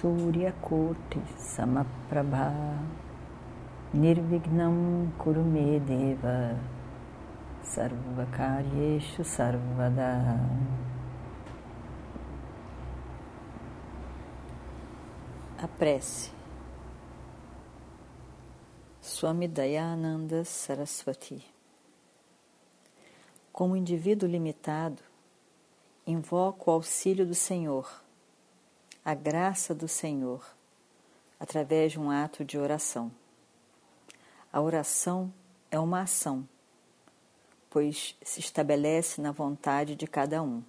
Suryakoti Samaprabha Nirvignam Kurumedeva Sarvakaryeshu Sarvada. A prece. Swami Dayananda Saraswati. Como indivíduo limitado, invoco o auxílio do Senhor, a graça do Senhor, através de um ato de oração. A oração é uma ação, pois se estabelece na vontade de cada um.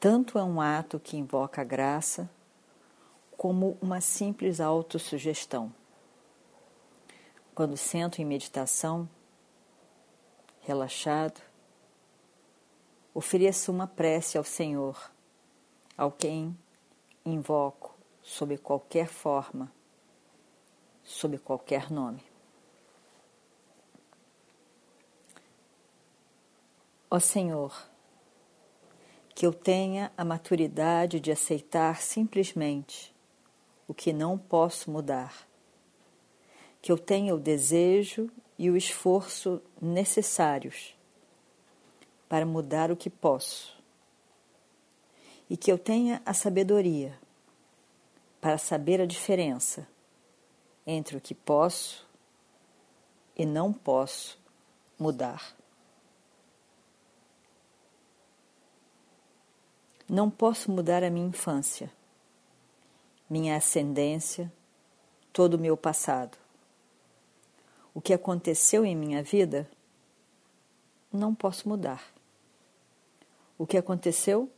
Tanto é um ato que invoca a graça, como uma simples autossugestão. Quando sento em meditação, relaxado, ofereço uma prece ao Senhor, ao quem invoco sob qualquer forma, sob qualquer nome. Ó Senhor, que eu tenha a maturidade de aceitar simplesmente o que não posso mudar, que eu tenha o desejo e o esforço necessários para mudar o que posso. E que eu tenha a sabedoria para saber a diferença entre o que posso e não posso mudar. Não posso mudar a minha infância, minha ascendência, todo o meu passado. O que aconteceu em minha vida, não posso mudar. O que aconteceu,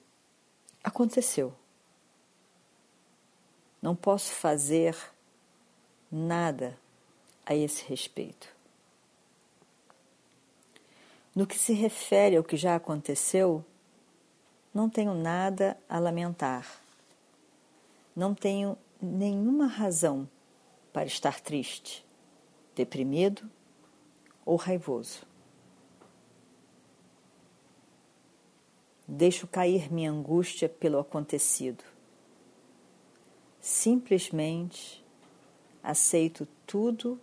aconteceu. Não posso fazer nada a esse respeito. No que se refere ao que já aconteceu, não tenho nada a lamentar. Não tenho nenhuma razão para estar triste, deprimido ou raivoso. Deixo cair minha angústia pelo acontecido. Simplesmente aceito tudo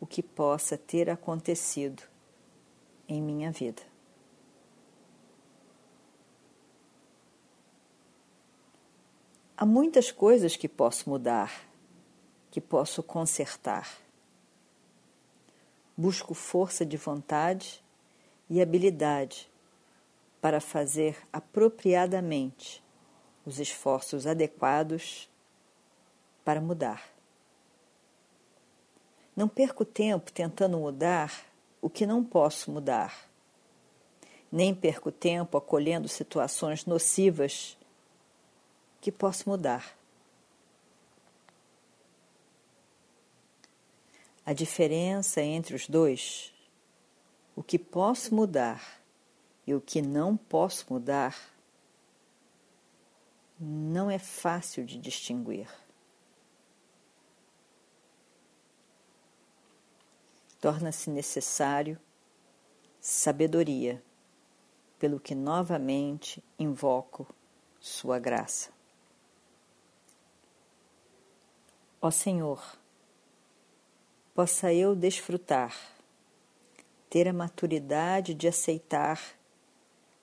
o que possa ter acontecido em minha vida. Há muitas coisas que posso mudar, que posso consertar. Busco força de vontade e habilidade para fazer apropriadamente os esforços adequados para mudar. Não perco tempo tentando mudar o que não posso mudar. Nem perco tempo acolhendo situações nocivas que posso mudar. A diferença entre os dois, o que posso mudar e o que não posso mudar não é fácil de distinguir. Torna-se necessário sabedoria, pelo que novamente invoco Sua graça. Ó Senhor, possa eu desfrutar, ter a maturidade de aceitar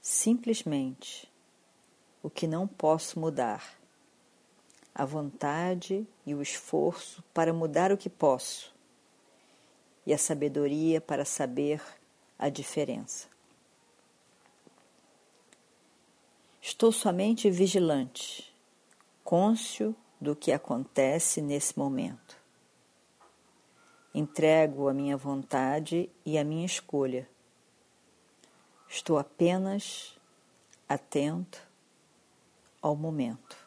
simplesmente o que não posso mudar, a vontade e o esforço para mudar o que posso, e a sabedoria para saber a diferença. Estou somente vigilante, cônscio do que acontece nesse momento. Entrego a minha vontade e a minha escolha Estou apenas atento ao momento.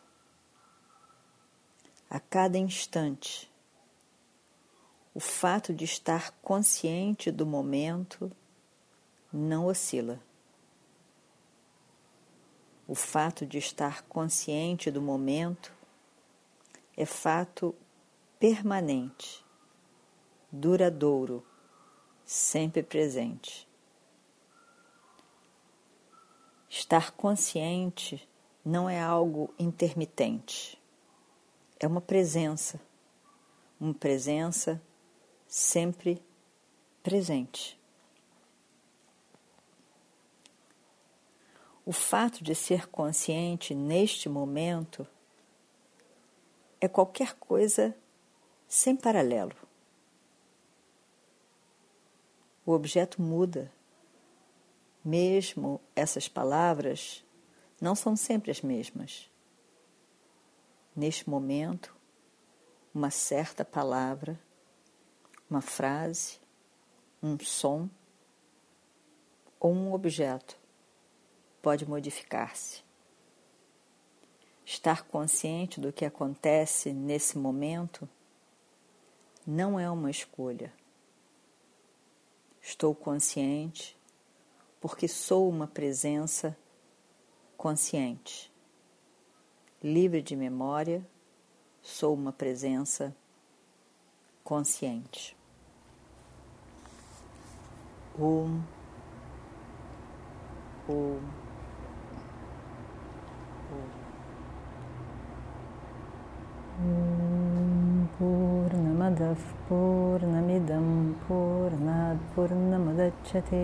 a cada instante. O fato de estar consciente do momento não oscila. O fato de estar consciente do momento é fato permanente, duradouro, sempre presente. Estar consciente não é algo intermitente, é uma presença, uma presença sempre presente. O fato de ser consciente neste momento é qualquer coisa sem paralelo. O objeto muda. Mesmo essas palavras não são sempre as mesmas. Neste momento, uma certa palavra, uma frase, um som ou um objeto pode modificar-se. Estar consciente do que acontece nesse momento não é uma escolha. Estou consciente porque sou uma presença consciente. Livre de memória, sou uma presença consciente. Om. Om. पूर्णमदः पूर्णमिदं पूर्णात् पूर्णमुदच्छते